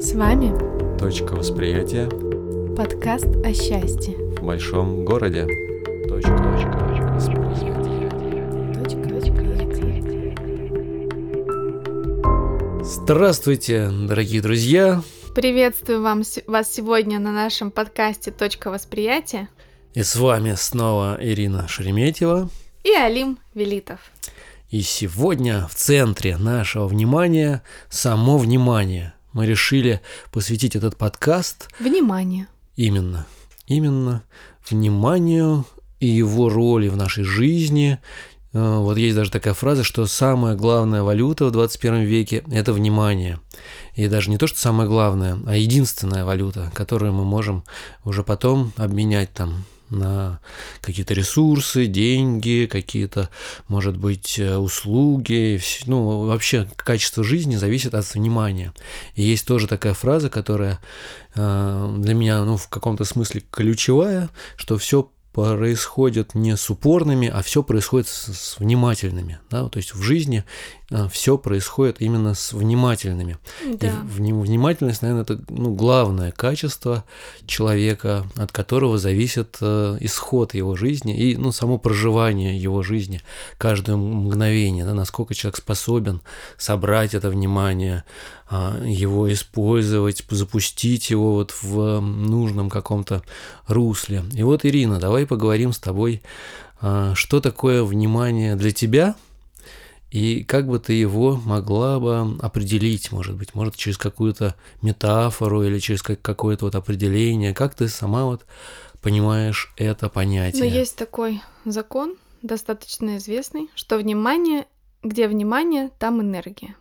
С вами Точка восприятия подкаст о счастье. в большом городе. Точка. Здравствуйте, дорогие друзья! Приветствую вам, вас сегодня на нашем подкасте «Точка восприятия» И с вами снова Ирина Шереметьева. и Алим Велитов. И сегодня в центре нашего внимания само внимание. Мы решили посвятить этот подкаст Внимание! именно, именно вниманию и его роли в нашей жизни. Э, Вот есть даже такая фраза, что самая главная валюта в 21 веке – это внимание. И даже не то, что самое главное, а единственная валюта, которую мы можем уже потом обменять там на какие-то ресурсы, деньги, какие-то, может быть, э, услуги. Ну, вообще, качество жизни зависит от внимания. И есть тоже такая фраза, которая э, для меня, ну, в каком-то смысле ключевая, что все происходит не с упорными, а все происходит с, с внимательными. Да? То есть в жизни все происходит именно с внимательными. И Да. вни- внимательность, наверное, это ну, главное качество человека, от которого зависит э, исход его жизни и ну, само проживание его жизни, каждое мгновение, да, насколько человек способен собрать это внимание, его использовать, запустить его вот в нужном каком-то русле. И вот, Ирина, давай поговорим с тобой, а, что такое внимание для тебя – и как бы ты его могла бы определить, может быть, может через какую-то метафору или через как- какое-то вот определение, как ты сама вот понимаешь это Но понятие? есть такой закон, достаточно известный, что внимание, где внимание, там энергия.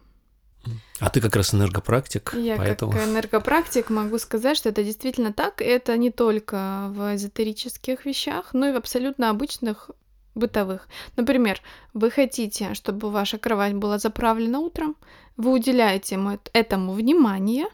А ты как раз энергопрактик, Я поэтому... как энергопрактик могу сказать, что это действительно так. Это не только в эзотерических вещах, но и в абсолютно обычных бытовых. Например, вы хотите, чтобы ваша кровать была заправлена утром, вы уделяете этому внимание,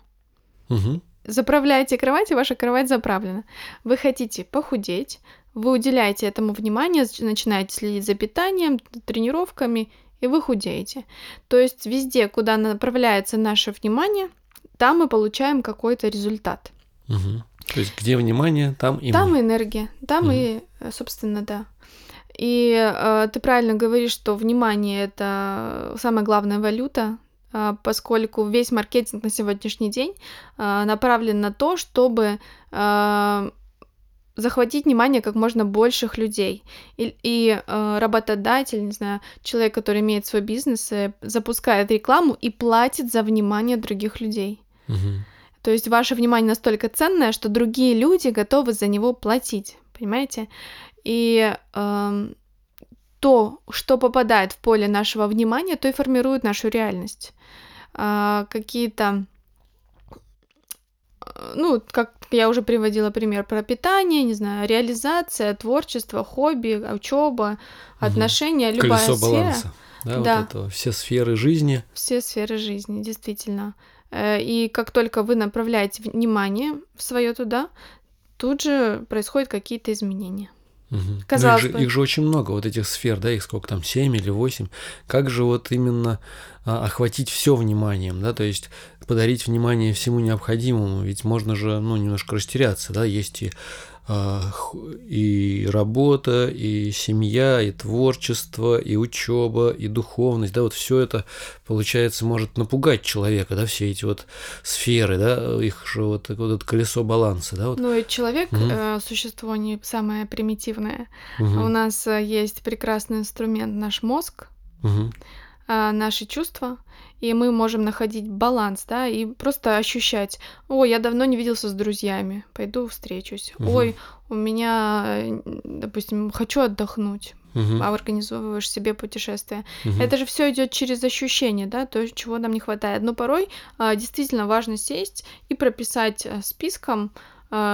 Мгм. заправляете кровать, и ваша кровать заправлена. Вы хотите похудеть, вы уделяете этому внимание, начинаете следить за питанием, тренировками, и вы худеете. То есть везде, куда направляется наше внимание, там мы получаем какой-то результат. Мгм. То есть где внимание, там и Там мы. энергия, там Мгм. и, э, собственно, да. И э, ты правильно говоришь, что внимание это самая главная валюта, а, поскольку весь маркетинг на сегодняшний день а, направлен на то, чтобы а, захватить внимание как можно больших людей. И, и, э, работодатель, не знаю, человек, который имеет свой бизнес, э, запускает рекламу и платит за внимание других людей. Мгм. То есть ваше внимание настолько ценное, что другие люди готовы за него платить, понимаете? И эм, то, что попадает в поле нашего внимания, то и формирует нашу реальность. А, какие-то, э, ну, как я уже приводила пример про питание, не знаю, реализация, творчество, хобби, учеба, отношения, любая Колесо сфера. баланса. Да, Да. вот это все сферы жизни. Все сферы жизни, действительно. Э, И как только вы направляете внимание свое туда, тут же происходят какие-то изменения. Ну, Казалось их, же, бы. их же очень много, вот этих сфер, да, их сколько там, 7 или 8. Как же вот именно а, охватить все вниманием, да, то есть подарить внимание всему необходимому, ведь можно же, ну, немножко растеряться, да, есть и, и работа, и семья, и творчество, и учеба, и духовность, да, вот все это, получается, может напугать человека, да, все эти вот сферы, да, их же вот, вот это колесо баланса, да, вот. Ну и человек Мгм. э, существо не самое примитивное. Мгм, У нас э, есть прекрасный инструмент наш мозг, мгм, а, наши чувства, и мы можем находить баланс, да, и просто ощущать, ой, я давно не виделся с друзьями, пойду встречусь, Мгм. ой, у меня, э, допустим, хочу отдохнуть, мгм, а организовываешь себе путешествие. мгм. Это же все идет через ощущение, да, то, чего нам не хватает. Но порой а, действительно важно сесть и прописать а, списком э,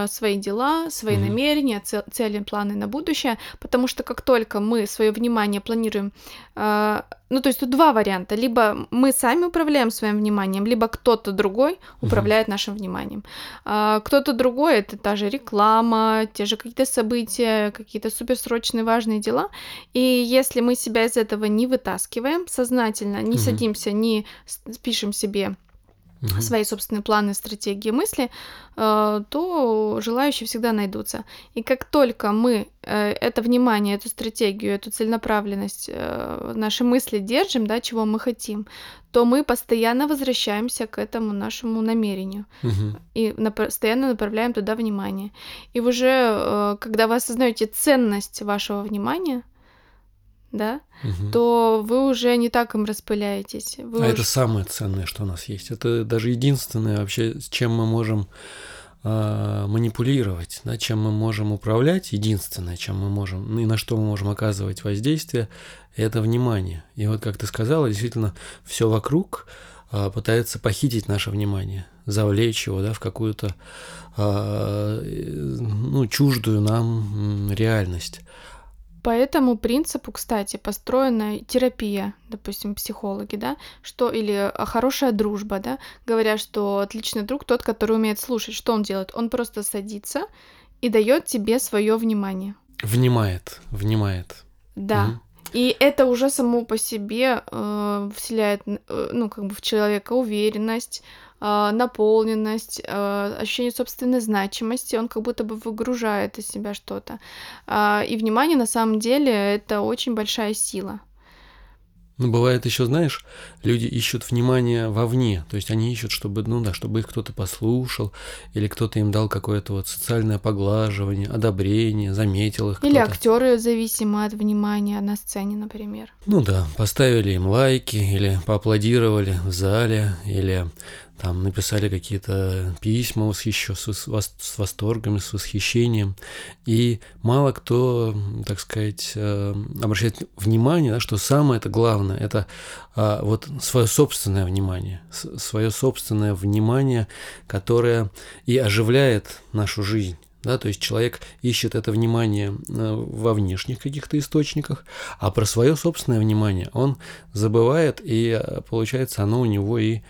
свои дела, свои Мгм. намерения, цел- цели, планы на будущее, потому что как только мы свое внимание планируем, э, ну то есть тут два варианта, либо мы сами управляем своим вниманием, либо кто-то другой управляет нашим вниманием. А, кто-то другой это та же реклама, те же какие-то события, какие-то суперсрочные важные дела. И если мы себя из этого не вытаскиваем сознательно, не Мгм. садимся, не пишем себе Мгм. свои собственные планы, стратегии, мысли, э, то желающие всегда найдутся. И как только мы э, это внимание, эту стратегию, эту целенаправленность, э, наши мысли держим, да, чего мы хотим, то мы постоянно возвращаемся к этому нашему намерению Мгм. и постоянно направляем туда внимание. И уже когда вы осознаете ценность вашего внимания, да, Мгм. то вы уже не так им распыляетесь. Вы А уже- это самое ценное, что у нас есть. Это даже единственное вообще, с чем мы можем а, манипулировать, да, чем мы можем управлять, единственное, чем мы можем, ну и на что мы можем оказывать воздействие, это внимание. И вот, как ты сказала, действительно, все вокруг а, пытается похитить наше внимание, завлечь его да, в какую-то а, э, ну, чуждую нам реальность. По этому принципу, кстати, построена терапия, допустим, психологи, да, что или а, хорошая дружба, да, говорят, что отличный друг тот, который умеет слушать. Что он делает? Он просто садится и дает тебе свое внимание. Внимает, внимает. Да. Мгм. И это уже само по себе э, вселяет, э, ну, как бы в человека уверенность, наполненность, э, ощущение собственной значимости. Он как будто бы выгружает из себя что-то. А, и внимание на самом деле это очень большая сила. Ну, бывает еще, знаешь, люди ищут внимание вовне, то есть они ищут, чтобы, ну да, чтобы их кто-то послушал, или кто-то им дал какое-то вот социальное поглаживание, одобрение, заметил их Или актеры зависимы от внимания на сцене, например. Ну да, поставили им лайки, или поаплодировали в зале, или там написали какие-то письма с, вос- с восторгом, с восхищением. И мало кто, так сказать, э, обращает внимание, что самое это главное, это а, вот свое собственное внимание, свое собственное внимание, которое и оживляет нашу жизнь. Да, то есть человек ищет это внимание э, во внешних каких-то источниках, а про свое собственное внимание он забывает, и э, получается оно у него и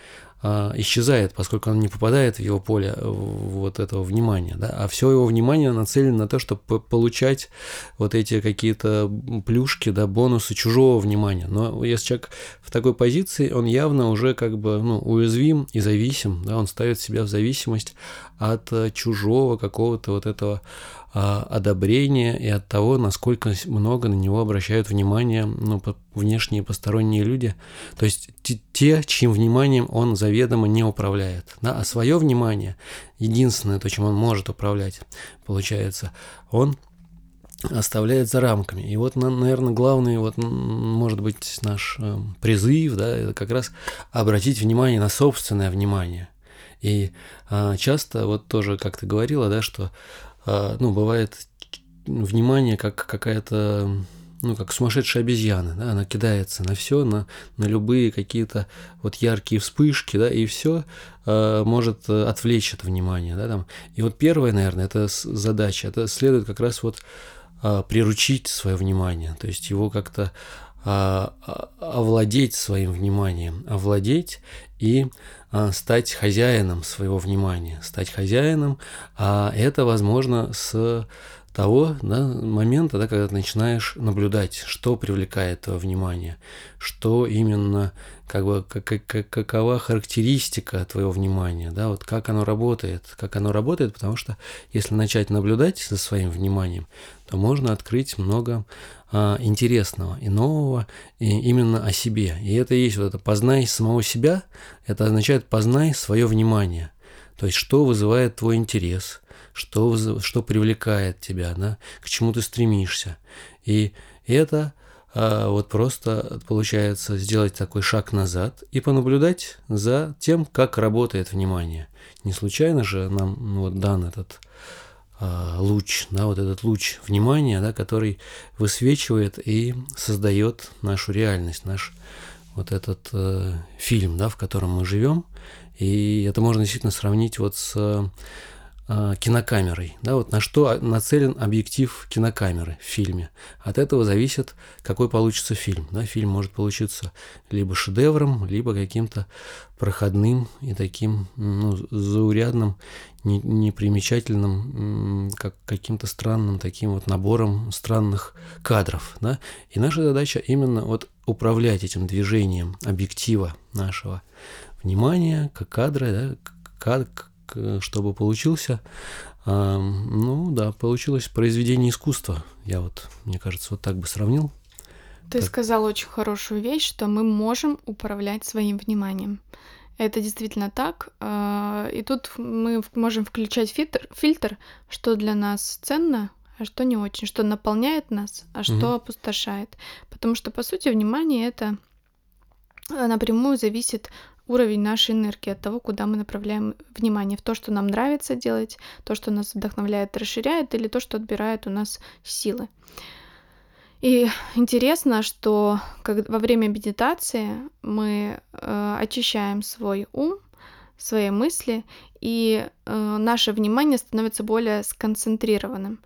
исчезает, поскольку он не попадает в его поле э, вот этого внимания, да, а все его внимание нацелено на то, чтобы по- получать вот эти какие-то плюшки, да, бонусы чужого внимания. Но если человек в такой позиции, он явно уже как бы ну, уязвим и зависим, да, он ставит себя в зависимость от э, чужого какого-то вот этого а, одобрения и от того, насколько много на него обращают внимание ну, внешние посторонние люди, то есть те- чьим вниманием он заведомо не управляет, да, а свое внимание, единственное то, чем он может управлять, получается, он оставляет за рамками. И вот, наверное, главный, вот, может быть, наш э, призыв, да, это как раз обратить внимание на собственное внимание. И а, часто, вот тоже, как ты говорила, да, что, а, ну, бывает внимание как какая-то, ну, как сумасшедшая обезьяна, да, она кидается на все, на, на любые какие-то вот яркие вспышки, да, и все может э, отвлечь это внимание, да, там. И вот первое, наверное, это задача, это следует как раз вот а, приручить свое внимание, то есть его как-то а, а, овладеть своим вниманием, овладеть и а, стать хозяином своего внимания, стать хозяином, а это возможно с того да, момента, да, когда ты начинаешь наблюдать, что привлекает твое внимание, что именно, как бы, как, как- какова характеристика твоего внимания, да, вот как оно работает, как оно работает, потому что если начать наблюдать за своим вниманием, то можно открыть много а, интересного и нового и именно о себе. И это есть вот это познай самого себя, это означает познай свое внимание. То есть что вызывает твой интерес, что, что привлекает тебя, да, к чему ты стремишься. И это а, вот просто получается сделать такой шаг назад и понаблюдать за тем, как работает внимание. Не случайно же нам ну, вот дан этот а, луч, да, вот этот луч внимания, да, который высвечивает и создает нашу реальность, наш вот этот э, фильм, да, в котором мы живем. И это можно действительно сравнить вот с кинокамерой, да, вот на что нацелен объектив кинокамеры в фильме. От этого зависит, какой получится фильм. Да. Фильм может получиться либо шедевром, либо каким-то проходным и таким ну, заурядным, не, непримечательным, как каким-то странным таким вот набором странных кадров. Да. И наша задача именно вот управлять этим движением объектива нашего внимания, как кадра, да, чтобы получился, ну да, получилось произведение искусства. Я вот, мне кажется, вот так бы сравнил. Ты так. сказал очень хорошую вещь, что мы можем управлять своим вниманием. Это действительно так. А, и тут мы можем включать фильтр, фильтр что для нас ценно, а что не очень, что наполняет нас, а что угу. опустошает. Потому что, по сути, внимание это а, напрямую зависит уровень нашей энергии, от того, куда мы направляем внимание, в то, что нам нравится делать, то, что нас вдохновляет, расширяет, или то, что отбирает у нас силы. И интересно, что как, во время медитации мы э, очищаем свой ум, свои мысли, и э, наше внимание становится более сконцентрированным.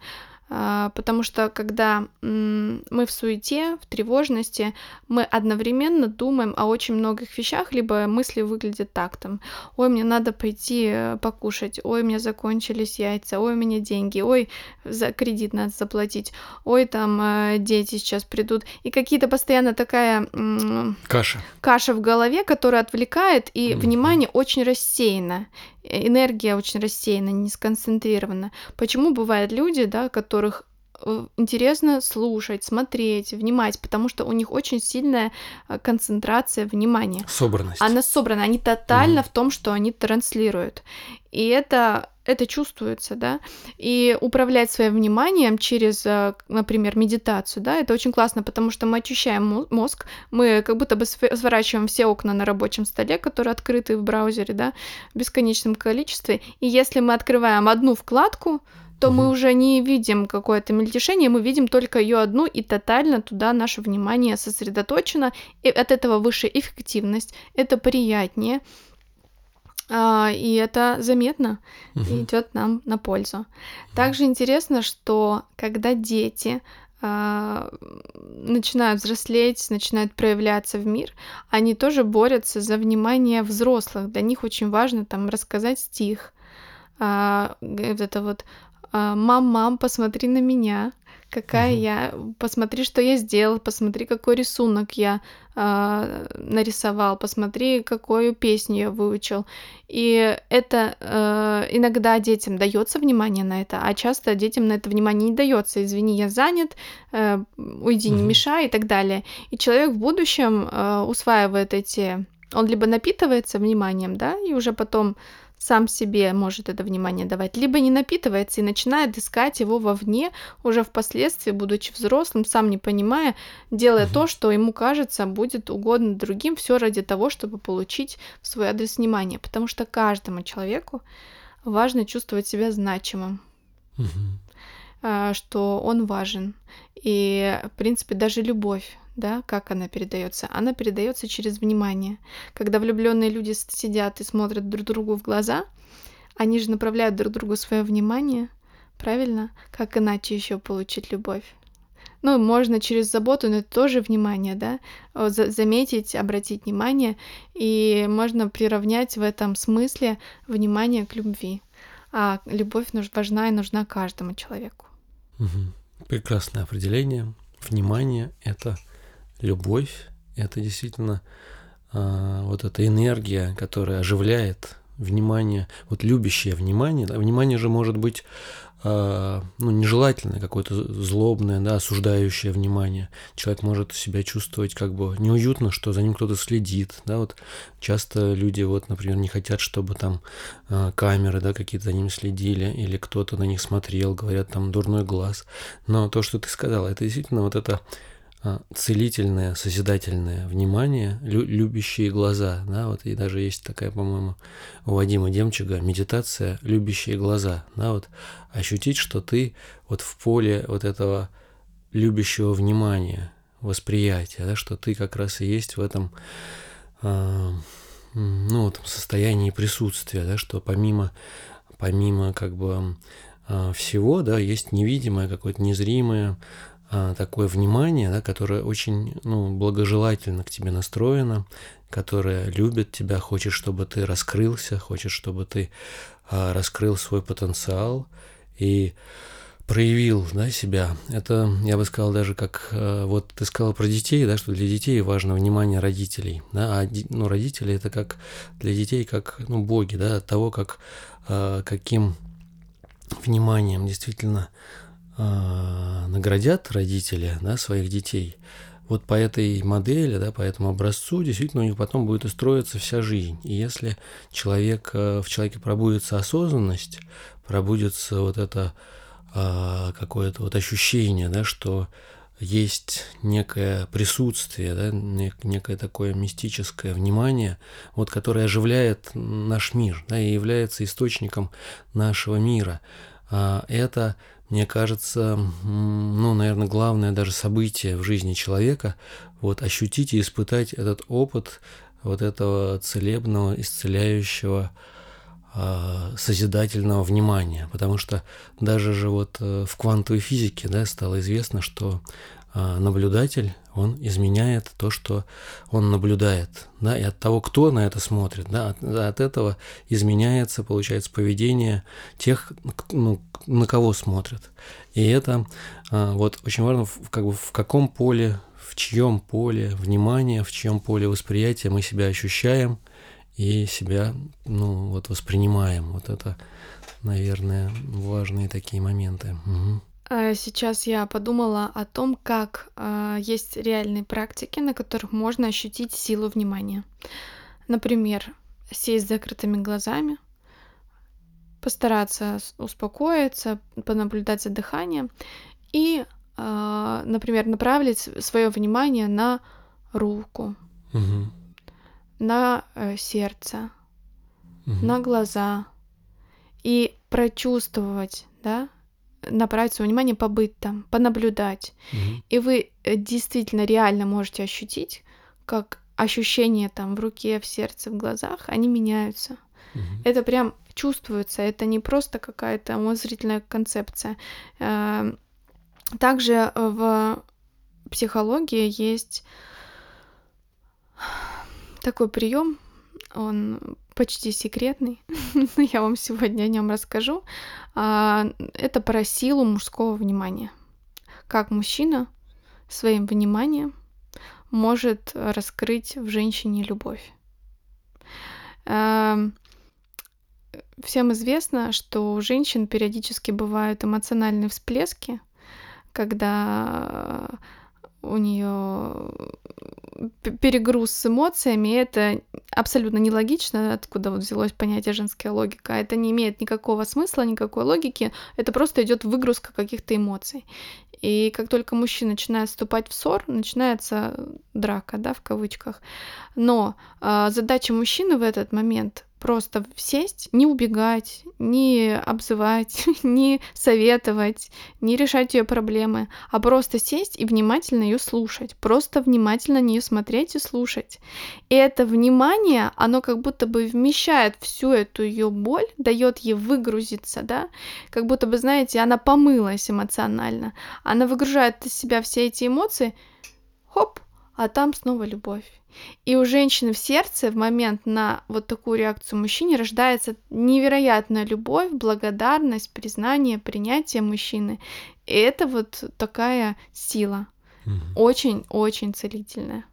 А, потому что когда мы в суете, в тревожности, мы одновременно думаем о очень многих вещах, либо мысли выглядят так там, ой, мне надо пойти э, покушать, ой, у меня закончились яйца, ой, у меня деньги, ой, за кредит надо заплатить, ой, там э, дети сейчас придут, и какие-то постоянно такая каша, каша в голове, которая отвлекает, и mm-hmm. внимание очень рассеяно энергия очень рассеяна, не сконцентрирована. Почему бывают люди, да, которых э, интересно слушать, смотреть, внимать, потому что у них очень сильная э, концентрация внимания. Собранность. Она собрана, они тотально mm. в том, что они транслируют. И это это чувствуется, да, и управлять своим вниманием через, э, например, медитацию, да, это очень классно, потому что мы очищаем мозг, мы как будто бы сворачиваем все окна на рабочем столе, которые открыты в браузере, да, в бесконечном количестве, и если мы открываем одну вкладку, то угу. мы уже не видим какое-то мельтешение, мы видим только ее одну, и тотально туда наше внимание сосредоточено, и от этого выше эффективность, это приятнее, и это заметно угу. и идет нам на пользу. Также интересно, что когда дети а, начинают взрослеть, начинают проявляться в мир, они тоже борются за внимание взрослых. Для них очень важно там рассказать стих, а, вот это вот «мам, мам, посмотри на меня», какая угу. я, посмотри, что я сделал, посмотри, какой рисунок я э, нарисовал, посмотри, какую песню я выучил. И это э, иногда детям дается внимание на это, а часто детям на это внимание не дается. Извини, я занят, э, уйди, угу. не мешай и так далее. И человек в будущем э, усваивает эти, он либо напитывается вниманием, да, и уже потом сам себе может это внимание давать, либо не напитывается и начинает искать его вовне, уже впоследствии, будучи взрослым, сам не понимая, делая угу. то, что ему кажется будет угодно другим, все ради того, чтобы получить в свой адрес внимание. Потому что каждому человеку важно чувствовать себя значимым. Угу. что он важен. И, в принципе, даже любовь да, как она передается? Она передается через внимание. Когда влюбленные люди сидят и смотрят друг другу в глаза, они же направляют друг другу свое внимание, правильно? Как иначе еще получить любовь? Ну, можно через заботу, но это тоже внимание, да, заметить, обратить внимание, и можно приравнять в этом смысле внимание к любви. А любовь важна и нужна каждому человеку. Угу. Прекрасное определение. Внимание — это любовь — это действительно а, вот эта энергия, которая оживляет внимание, вот любящее внимание. Да, внимание же может быть а, ну, нежелательное, какое-то злобное, да, осуждающее внимание. Человек может себя чувствовать как бы неуютно, что за ним кто-то следит. Да, вот часто люди, вот, например, не хотят, чтобы там а, камеры да, какие-то за ними следили, или кто-то на них смотрел, говорят, там дурной глаз. Но то, что ты сказал, это действительно вот это целительное, созидательное внимание, лю- любящие глаза, да, вот и даже есть такая, по-моему, у Вадима Демчуга медитация «любящие глаза», да, вот ощутить, что ты вот в поле вот этого любящего внимания, восприятия, да, что ты как раз и есть в этом, э, ну, вот состоянии присутствия, да, что помимо помимо как бы а, всего, да, есть невидимое, какое-то незримое а, такое внимание, да, которое очень ну, благожелательно к тебе настроено, которое любит тебя, хочет, чтобы ты раскрылся, хочет, чтобы ты а, раскрыл свой потенциал и проявил да, себя. Это, я бы сказал, даже как вот ты сказал про детей, да, что для детей важно внимание родителей. Да, а ну, родители это как для детей, как ну, боги, да, от того, как, каким вниманием действительно наградят родители да, своих детей, вот по этой модели, да, по этому образцу, действительно у них потом будет устроиться вся жизнь. И если человек, э, в человеке пробудется осознанность, пробудется вот это э, какое-то вот ощущение, да, что есть некое присутствие, да, некое такое мистическое внимание, вот, которое оживляет наш мир да, и является источником нашего мира. А это, мне кажется, ну, наверное, главное даже событие в жизни человека, вот, ощутить и испытать этот опыт вот этого целебного, исцеляющего, а, созидательного внимания, потому что даже же вот э, в квантовой физике да, стало известно, что наблюдатель, он изменяет то, что он наблюдает, да, и от того, кто на это смотрит, да, от, от этого изменяется, получается, поведение тех, ну, на кого смотрят. И это а, вот очень важно, как бы в каком поле, в чьем поле внимания, в чьем поле восприятия мы себя ощущаем, и себя, ну, вот воспринимаем. Вот это, наверное, важные такие моменты. Угу. Сейчас я подумала о том, как э, есть реальные практики, на которых можно ощутить силу внимания. Например, сесть с закрытыми глазами, постараться успокоиться, понаблюдать за дыханием и, э, например, направить свое внимание на руку. Угу на э, сердце, угу. на глаза и прочувствовать, да, направить свое внимание, побыть там, понаблюдать. Угу. И вы э, действительно реально можете ощутить, как ощущения там в руке, в сердце, в глазах, они меняются. Угу. Это прям чувствуется, это не просто какая-то умозрительная концепция. Э, также в психологии есть такой прием, он почти секретный, но я вам сегодня о нем расскажу. А, это про силу мужского внимания. Как мужчина своим вниманием может раскрыть в женщине любовь. А, всем известно, что у женщин периодически бывают эмоциональные всплески, когда у нее перегруз с эмоциями, и это абсолютно нелогично, откуда вот взялось понятие женская логика. Это не имеет никакого смысла, никакой логики, это просто идет выгрузка каких-то эмоций. И как только мужчина начинает вступать в ссор, начинается драка, да, в кавычках. Но э, задача мужчины в этот момент просто сесть, не убегать, не обзывать, не советовать, не решать ее проблемы, а просто сесть и внимательно ее слушать, просто внимательно на нее смотреть и слушать. И это внимание, оно как будто бы вмещает всю эту ее боль, дает ей выгрузиться, да, как будто бы, знаете, она помылась эмоционально, она выгружает из себя все эти эмоции, хоп, а там снова любовь. И у женщины в сердце в момент на вот такую реакцию мужчине рождается невероятная любовь, благодарность, признание, принятие мужчины. И это вот такая сила. Очень-очень целительная.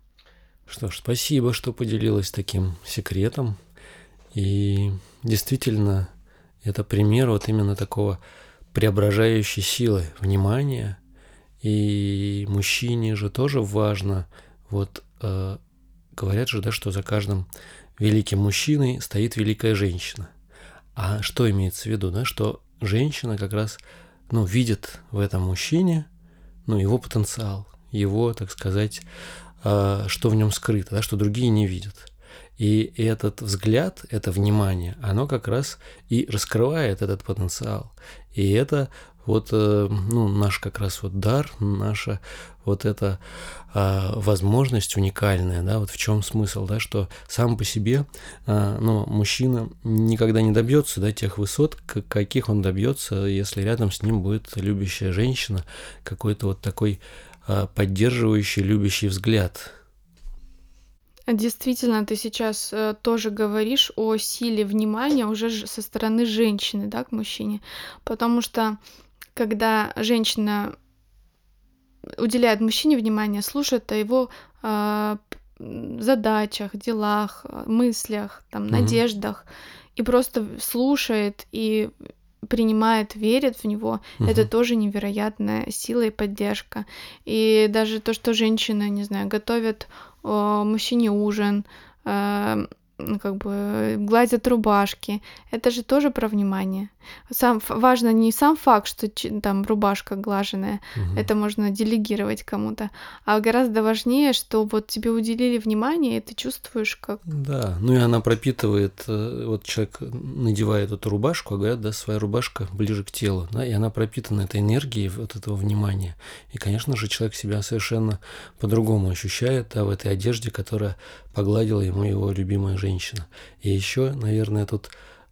Что ж, спасибо, что поделилась таким секретом. И действительно, это пример вот именно такого преображающей силы внимания. И мужчине же тоже важно вот э, говорят же, да, что за каждым великим мужчиной стоит великая женщина. А что имеется в виду, да, что женщина как раз, ну, видит в этом мужчине, ну, его потенциал, его, так сказать, э, что в нем скрыто, да, что другие не видят. И этот взгляд, это внимание, оно как раз и раскрывает этот потенциал. И это вот, э, ну, наш как раз вот дар, наша вот эта а, возможность уникальная, да, вот в чем смысл, да, что сам по себе, а, ну, мужчина никогда не добьется, да, тех высот, каких он добьется, если рядом с ним будет любящая женщина, какой-то вот такой а, поддерживающий, любящий взгляд, Действительно, ты сейчас э, тоже говоришь о силе внимания уже со стороны женщины, да, к мужчине. Потому что когда женщина уделяет мужчине внимание, слушает о его э, задачах, делах, мыслях, там, Мгм. надеждах, и просто слушает и принимает, верит в него, это Мгм. тоже невероятная сила и поддержка. И даже то, что женщины, не знаю, готовят э, мужчине ужин, э, ну, как бы гладят рубашки. Это же тоже про внимание. Сам важно не сам факт, что там рубашка глаженная, Мгм. это можно делегировать кому-то, а гораздо важнее, что вот тебе уделили внимание, и ты чувствуешь, как Да, ну и она пропитывает, э, вот человек надевает эту рубашку, а говорят, да, своя рубашка ближе к телу, да, и она пропитана этой энергией вот этого внимания. И, конечно же, человек себя совершенно по-другому ощущает, да, в этой одежде, которая погладила ему его любимая женщина. И еще, наверное, тут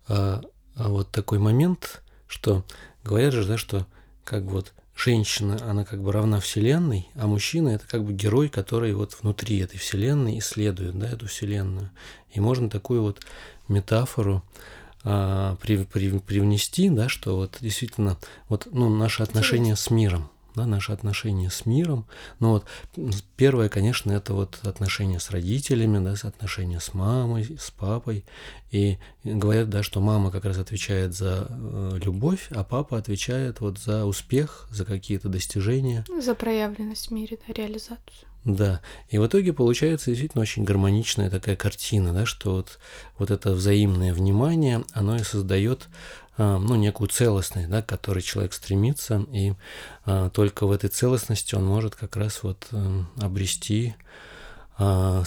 а, а вот такой момент, что говорят же, да, что как бы вот женщина, она как бы равна Вселенной, а мужчина это как бы герой, который вот внутри этой Вселенной исследует, да, эту Вселенную. И можно такую вот метафору а, при- при- привнести, да, что вот действительно вот, ну, наши отношения с миром, да, наши отношения с миром. Ну вот первое, конечно, это вот отношения с родителями, да, отношения с мамой, с папой. И говорят, да, что мама как раз отвечает за э, любовь, а папа отвечает вот за успех, за какие-то достижения. ну, за проявленность в мире, да, реализацию. Да, и в итоге получается действительно очень гармоничная такая картина, да, что вот, вот это взаимное внимание, оно и создает ну, некую целостность, да, к которой человек стремится, и а, только в этой целостности он может как раз вот эм, обрести а,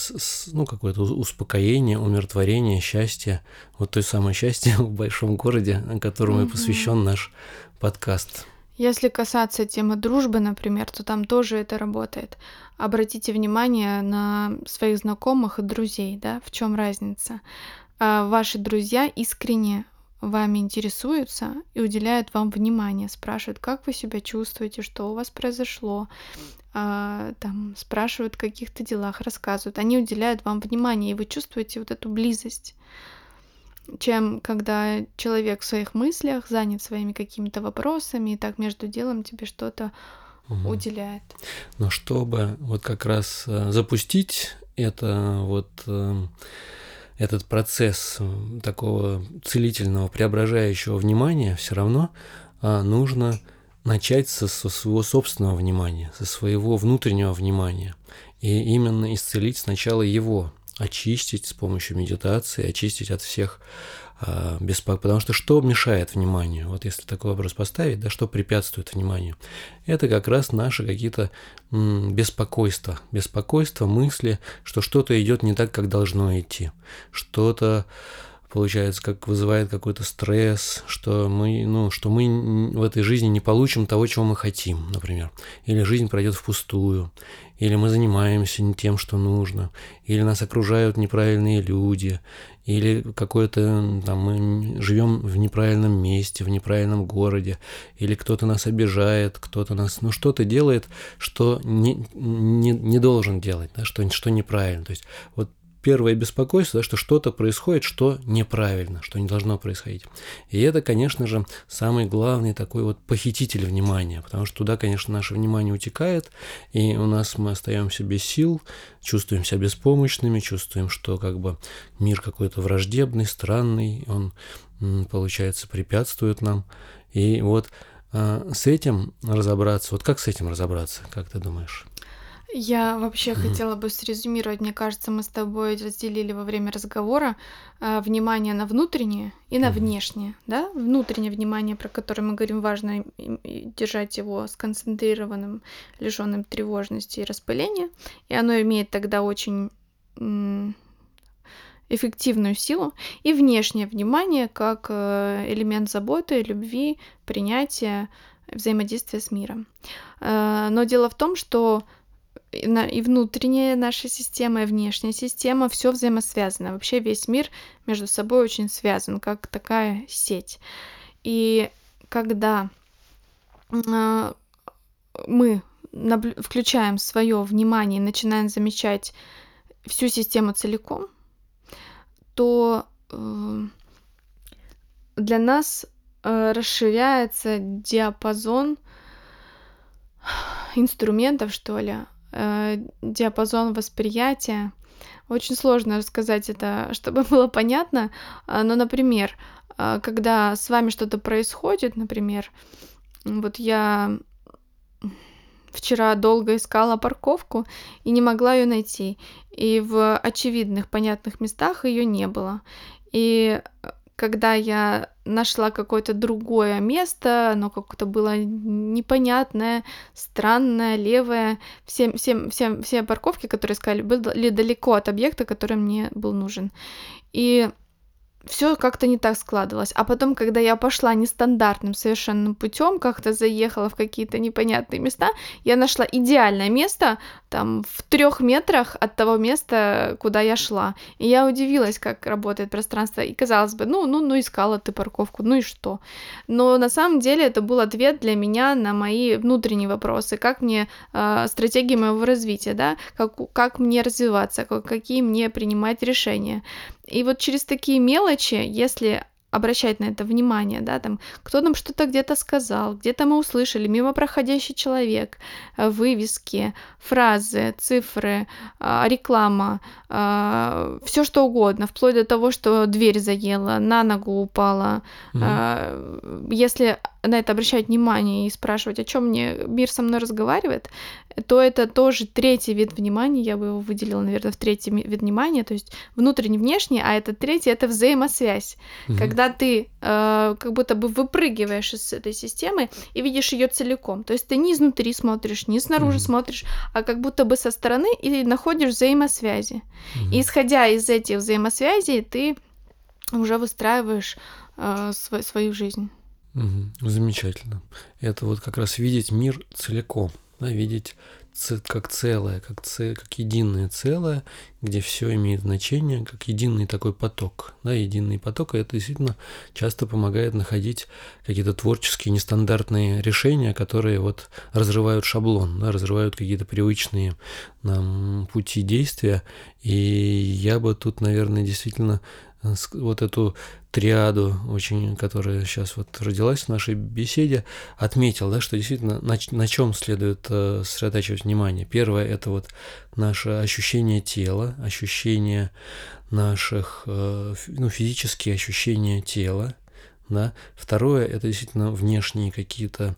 ну, какое-то успокоение, умиротворение, счастье, вот то самое счастье в большом городе, которому и Мгм. посвящен наш подкаст. Если касаться темы дружбы, например, то там тоже это работает. Обратите внимание на своих знакомых и друзей, да, в чем разница. А, Ваши друзья искренне вами интересуются и уделяют вам внимание, спрашивают, как вы себя чувствуете, что у вас произошло, а, там спрашивают о каких-то делах, рассказывают. Они уделяют вам внимание, и вы чувствуете вот эту близость чем когда человек в своих мыслях занят своими какими-то вопросами, и так между делом тебе что-то Мгм. уделяет. Но чтобы вот как раз э, запустить это вот эм, этот процесс м, такого целительного, преображающего внимания, все равно а, нужно начать со, со своего собственного внимания, со своего внутреннего внимания. И именно исцелить сначала его, очистить с помощью медитации, очистить от всех а, беспок... Потому что что мешает вниманию? Вот если такой вопрос поставить, да, что препятствует вниманию? Это как раз наши какие-то беспокойства. Беспокойство, мысли, что что-то идет не так, как должно идти. Что-то получается, как вызывает какой-то стресс, что мы, ну, что мы в этой жизни не получим того, чего мы хотим, например. Или жизнь пройдет впустую, или мы занимаемся не тем, что нужно, или нас окружают неправильные люди, или какое-то там мы живем в неправильном месте, в неправильном городе, или кто-то нас обижает, кто-то нас, ну что-то делает, что не, не, не должен делать, да, что, что неправильно. То есть вот первое беспокойство, да, что что-то происходит, что неправильно, что не должно происходить. И это, конечно же, самый главный такой вот похититель внимания, потому что туда, конечно, наше внимание утекает, и у нас мы остаемся без сил, чувствуем себя беспомощными, чувствуем, что как бы мир какой-то враждебный, странный, он, получается, препятствует нам. И вот а, с этим разобраться, вот как с этим разобраться, как ты думаешь? Я вообще хотела бы срезюмировать. Мне кажется, мы с тобой разделили во время разговора а, внимание на внутреннее и на Мгм. внешнее. Да? Внутреннее внимание, про которое мы говорим, важно держать его сконцентрированным, лишенным тревожности и распыления. И оно имеет тогда очень м, эффективную силу. И внешнее внимание как э, элемент заботы, любви, принятия, взаимодействия с миром. Э, но дело в том, что и внутренняя наша система, и внешняя система, все взаимосвязано. Вообще весь мир между собой очень связан, как такая сеть. И когда э, мы включаем свое внимание и начинаем замечать всю систему целиком, то э, для нас э, расширяется диапазон инструментов, что ли, э, диапазон восприятия. Очень сложно рассказать это, чтобы было понятно. Но, например, когда с вами что-то происходит, например, вот я вчера долго искала парковку и не могла ее найти. И в очевидных, понятных местах ее не было. И э, когда я нашла какое-то другое место, оно как-то было непонятное, странное, левое. Все, все, все, все парковки, которые искали, были далеко от объекта, который мне был нужен. И все как-то не так складывалось. А потом, когда я пошла нестандартным совершенным путем, как-то заехала в какие-то непонятные места, я нашла идеальное место, там, в трех метрах от того места, куда я шла. И я удивилась, как работает пространство. И казалось бы, ну, ну, ну, искала ты парковку, ну и что? Но на самом деле это был ответ для меня на мои внутренние вопросы, как мне э, стратегии моего развития, да, как, как мне развиваться, как, какие мне принимать решения. И вот через такие мелочи, если обращать на это внимание, да, там, кто нам что-то где-то сказал, где-то мы услышали, мимо проходящий человек, э, вывески, фразы, цифры, а, реклама, а, все что угодно, вплоть до того, что дверь заела, на ногу упала. Угу. Если на это обращать внимание и спрашивать, о чем мне мир со мной разговаривает, то это тоже третий вид внимания, я бы его выделила, наверное, в третий вид внимания, то есть внутренний, внешний, а это третий, это взаимосвязь, угу. когда ты э, как будто бы выпрыгиваешь из этой системы и видишь ее целиком, то есть ты не изнутри смотришь, не снаружи угу. смотришь, а как будто бы со стороны и находишь взаимосвязи. Угу. И исходя из этих взаимосвязей, ты уже выстраиваешь э, свой, свою жизнь. Угу, замечательно. Это вот как раз видеть мир целиком, да, видеть как целое, как, ц... как единое целое, где все имеет значение, как единый такой поток. Да, единый поток, и это действительно часто помогает находить какие-то творческие, нестандартные решения, которые вот разрывают шаблон, да, разрывают какие-то привычные нам пути действия. И я бы тут, наверное, действительно вот эту триаду, очень, которая сейчас вот родилась в нашей беседе, отметил, да, что действительно на, на чем следует э, сосредотачивать внимание. Первое – это вот наше ощущение тела, ощущение наших, э, ну, физические ощущения тела, да. Второе – это действительно внешние какие-то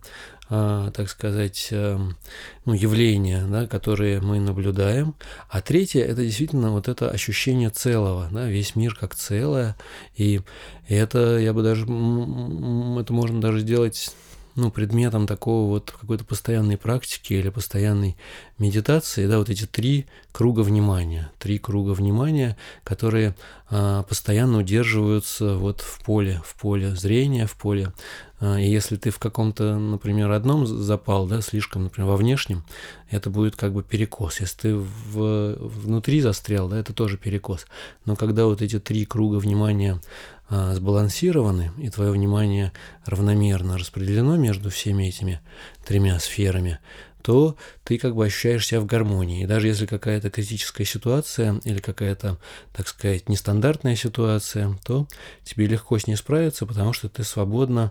а, так сказать, эм, ну, явления, да, которые мы наблюдаем. А третье – это действительно вот это ощущение целого, да, весь мир как целое. И это, я бы даже, это можно даже сделать ну, предметом такого вот какой-то постоянной практики или постоянной медитации, да, вот эти три круга внимания, три круга внимания, которые а, постоянно удерживаются вот в поле, в поле зрения, в поле а, и если ты в каком-то, например, одном запал, да, слишком, например, во внешнем, это будет как бы перекос. Если ты в, внутри застрял, да, это тоже перекос. Но когда вот эти три круга внимания сбалансированы, и твое внимание равномерно распределено между всеми этими тремя сферами, то ты как бы ощущаешь себя в гармонии. И даже если какая-то критическая ситуация или какая-то, так сказать, нестандартная ситуация, то тебе легко с ней справиться, потому что ты свободно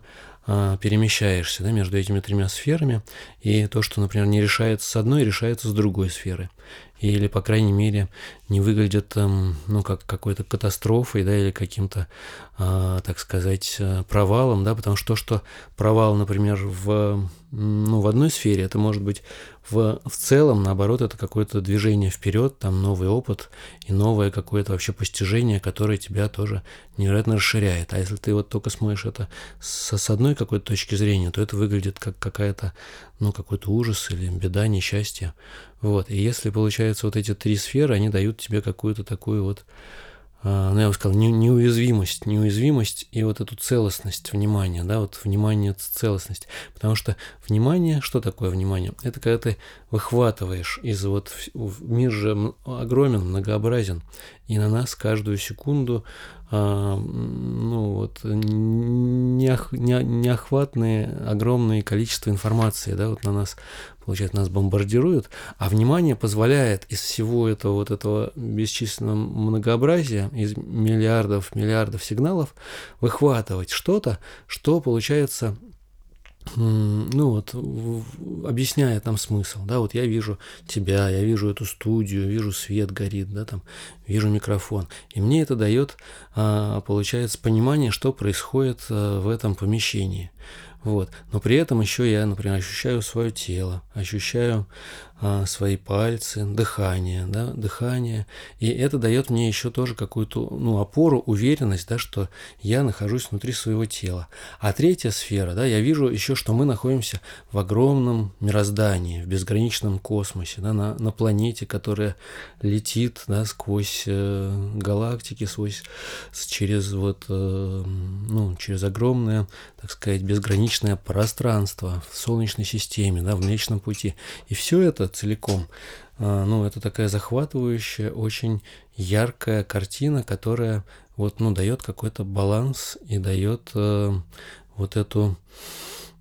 а, перемещаешься да, между этими тремя сферами, и то, что, например, не решается с одной, решается с другой сферы. Или, по крайней мере, не выглядит эм, ну, как какой-то катастрофой, да, или каким-то, э, так сказать, э, провалом, да, потому что то, что провал, например, в, ну, в одной сфере, это может быть в, в целом, наоборот, это какое-то движение вперед, там новый опыт и новое какое-то вообще постижение, которое тебя тоже невероятно расширяет. А если ты вот только смотришь это с, с одной какой-то точки зрения, то это выглядит как какая-то, ну, какой-то ужас или беда, несчастье. Вот. И если, получается, вот эти три сферы, они дают тебе какую-то такую вот ну, я бы сказал, не, неуязвимость, неуязвимость и вот эту целостность внимания, да, вот внимание, целостность. Потому что внимание, что такое внимание? Это когда ты выхватываешь из вот, мир же огромен, многообразен, и на нас каждую секунду а, ну вот неох, не, неохватные огромное количество информации, да, вот на нас получается, нас бомбардируют, а внимание позволяет из всего этого вот этого бесчисленного многообразия, из миллиардов, миллиардов сигналов, выхватывать что-то, что получается ну вот, объясняет нам смысл, да, вот я вижу тебя, я вижу эту студию, вижу свет горит, да, там, вижу микрофон, и мне это дает, а, получается, понимание, что происходит а, в этом помещении. Вот. Но при этом еще я, например, ощущаю свое тело, ощущаю свои пальцы, дыхание, да, дыхание. И это дает мне еще тоже какую-то ну, опору, уверенность, да, что я нахожусь внутри своего тела. А третья сфера, да, я вижу еще, что мы находимся в огромном мироздании, в безграничном космосе, да, на, на планете, которая летит да, сквозь э, галактики, сквозь, через, вот, э, ну, через огромное, так сказать, безграничное пространство в Солнечной системе, да, в Млечном пути. И все это целиком. А, ну, это такая захватывающая, очень яркая картина, которая вот, ну, дает какой-то баланс и дает э, вот эту,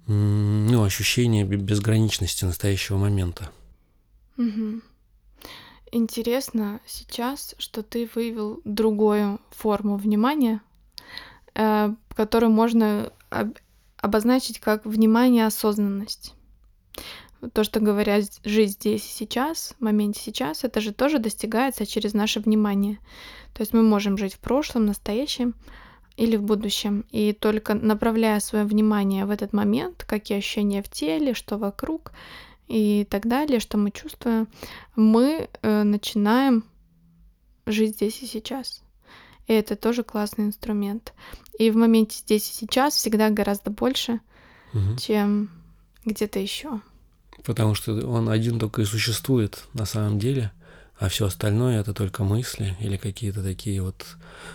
ну, ощущение безграничности настоящего момента. Угу. Интересно сейчас, что ты вывел другую форму внимания, э, которую можно об- обозначить как внимание осознанность то, что говорят жить здесь и сейчас, в моменте сейчас, это же тоже достигается через наше внимание. То есть мы можем жить в прошлом, настоящем или в будущем. И только направляя свое внимание в этот момент, какие ощущения в теле, что вокруг и так далее, что мы чувствуем, мы э, начинаем жить здесь и сейчас. И это тоже классный инструмент. И в моменте здесь и сейчас всегда гораздо больше, угу. чем где-то еще потому что он один только и существует на самом деле, а все остальное это только мысли или какие-то такие вот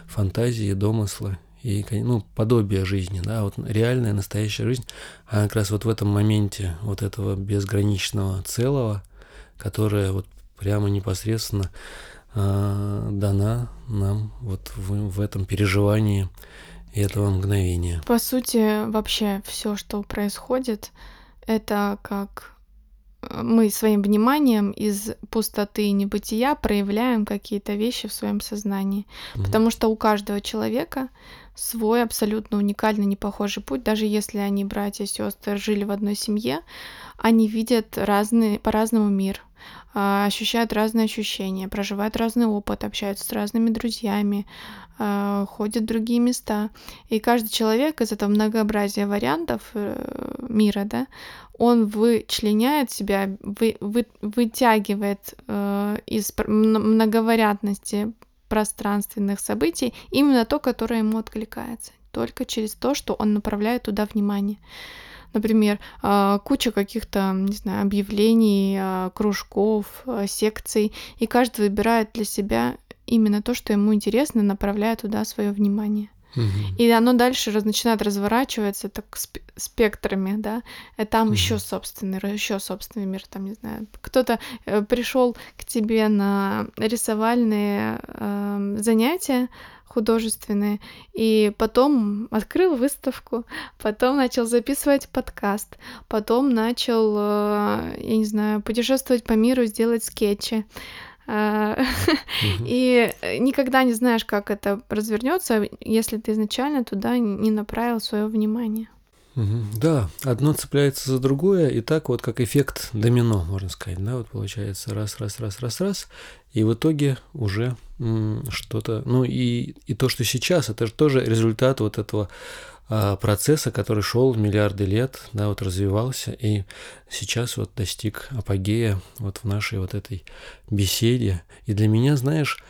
фантазии, домыслы и ну, подобие жизни, да, вот реальная настоящая жизнь, она как раз вот в этом моменте вот этого безграничного целого, которое вот прямо непосредственно э, дана нам вот в, в этом переживании этого мгновения. По сути, вообще все, что происходит, это как мы своим вниманием из пустоты и небытия проявляем какие-то вещи в своем сознании. Mm-hmm. Потому что у каждого человека свой абсолютно уникальный, непохожий путь. Даже если они братья и сестры жили в одной семье, они видят разные, по-разному мир, ощущают разные ощущения, проживают разный опыт, общаются с разными друзьями, а, ходят в другие места. И каждый человек из этого многообразия вариантов э, мира, да, он вычленяет себя, вы, вы, вытягивает э, из многовариантности пространственных событий именно то, которое ему откликается. Только через то, что он направляет туда внимание. Например, э, куча каких-то, не знаю, объявлений, э, кружков, э, секций, и каждый выбирает для себя именно то, что ему интересно, направляя туда свое внимание. И оно дальше раз, начинает разворачиваться так спектрами, да, и там угу. еще собственный, еще собственный мир, там, не знаю, кто-то э, пришел к тебе на рисовальные э, занятия художественные, и потом открыл выставку, потом начал записывать подкаст, потом начал, э, я не знаю, путешествовать по миру, сделать скетчи. А, и никогда не знаешь, как это развернется, если ты изначально туда не направил свое внимание. Да, одно цепляется за другое, и так вот как эффект домино, можно сказать, да, вот получается раз, раз, раз, раз, раз, и в итоге уже что-то, ну и, и то, что сейчас, это же тоже результат вот этого а, процесса, который шел миллиарды лет, да, вот развивался и сейчас вот достиг апогея вот в нашей вот этой беседе. И для меня, знаешь,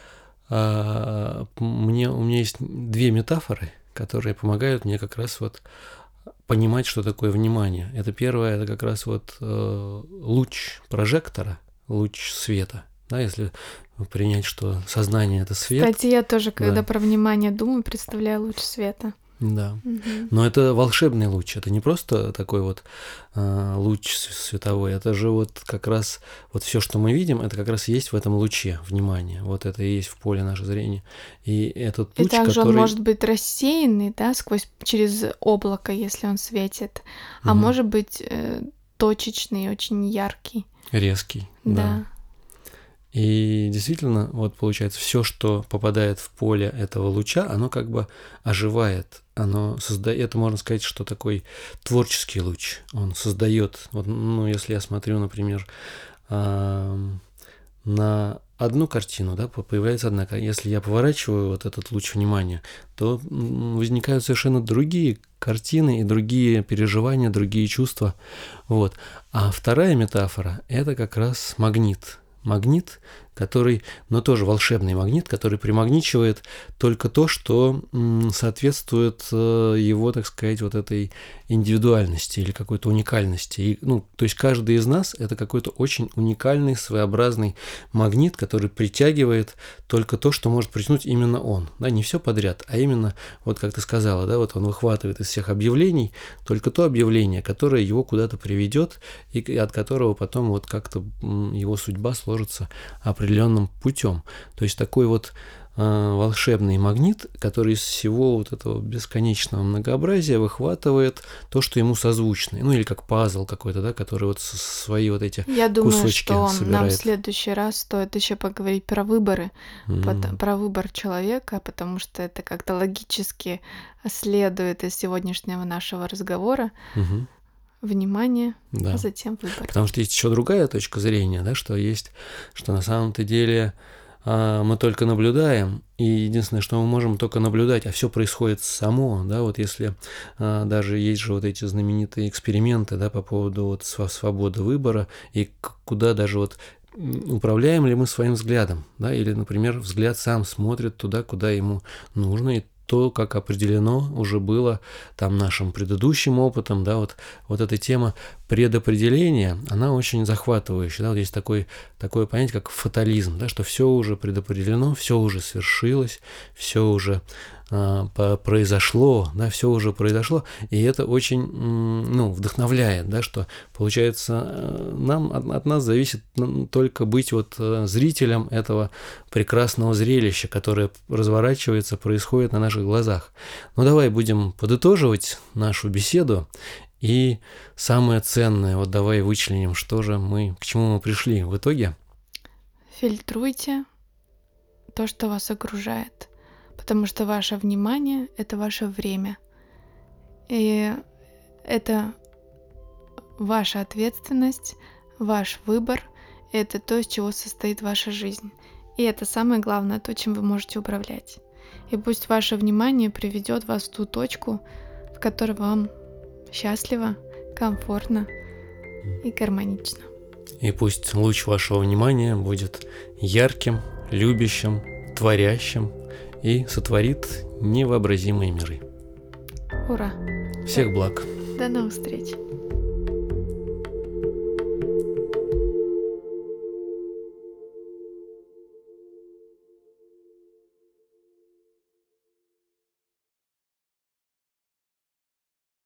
а, мне, у меня есть две метафоры, которые помогают мне как раз вот понимать, что такое внимание. Это первое, это как раз вот э, луч прожектора, луч света, да, если принять, что сознание это свет. Кстати, я тоже, когда Да. про внимание думаю, представляю луч света. Да. Мгм. Но это волшебный луч, это не просто такой вот а, луч световой, это же вот как раз вот все, что мы видим, это как раз есть в этом луче внимания. Вот это и есть в поле наше зрение. И этот И луч, также который... он может быть рассеянный, да, сквозь через облако, если он светит, а Мгм. может быть э, точечный, очень яркий. резкий. Да. И действительно, вот получается, все, что попадает в поле этого луча, оно как бы оживает. Оно создает, это можно сказать, что такой творческий луч. Он создает, вот, ну, если я смотрю, например, на одну картину, да, по- появляется одна. Если я поворачиваю вот этот луч внимания, то возникают совершенно другие картины и другие переживания, другие чувства. Вот. А вторая метафора – это как раз магнит. Магнит, который, но тоже волшебный магнит, который примагничивает только то, что соответствует э, его, так сказать, вот этой индивидуальности или какой-то уникальности. И, ну, то есть каждый из нас – это какой-то очень уникальный, своеобразный магнит, который притягивает только то, что может притянуть именно он. Да, не все подряд, а именно, вот как ты сказала, да, вот он выхватывает из всех объявлений только то объявление, которое его куда-то приведет и от которого потом вот как-то его судьба сложится определенным путем. То есть такой вот э, волшебный магнит, который из всего вот этого бесконечного многообразия выхватывает то, что ему созвучно. Ну или как пазл какой-то, да, который вот свои вот эти... Я думаю, Кусочки что нам в собирает. следующий раз стоит еще поговорить про выборы, пот- про выбор человека, потому что это как-то логически следует из сегодняшнего нашего разговора. мгм, Внимание, да. а затем выбор. Потому что есть еще другая точка зрения, да, что есть, что на самом-то деле а, мы только наблюдаем, и единственное, что мы можем только наблюдать, а все происходит само, да, вот если а, даже есть же вот эти знаменитые эксперименты, да, по поводу вот свободы выбора, и куда даже вот управляем ли мы своим взглядом, да, или, например, взгляд сам смотрит туда, куда ему нужно, и то, как определено уже было там нашим предыдущим опытом, да, вот, вот эта тема предопределения, она очень захватывающая, да, вот есть такой, такое понятие, как фатализм, да, что все уже предопределено, все уже свершилось, все уже по- произошло, да, все уже произошло, и это очень, ну, вдохновляет, да, что получается э, нам от, от нас зависит только быть вот э, зрителем этого прекрасного зрелища, которое разворачивается, происходит на наших глазах. Ну давай будем подытоживать нашу беседу и самое ценное, вот давай вычленим, что же мы, к чему мы пришли в итоге. Фильтруйте то, что вас окружает, потому что ваше внимание — это ваше время. И это ваша ответственность, ваш выбор, это то, из чего состоит ваша жизнь. И это самое главное, то, чем вы можете управлять. И пусть ваше внимание приведет вас в ту точку, в которой вам счастливо, комфортно и гармонично. И пусть луч вашего внимания будет ярким, любящим, творящим и сотворит невообразимые миры. Ура! Всех благ! До новых встреч!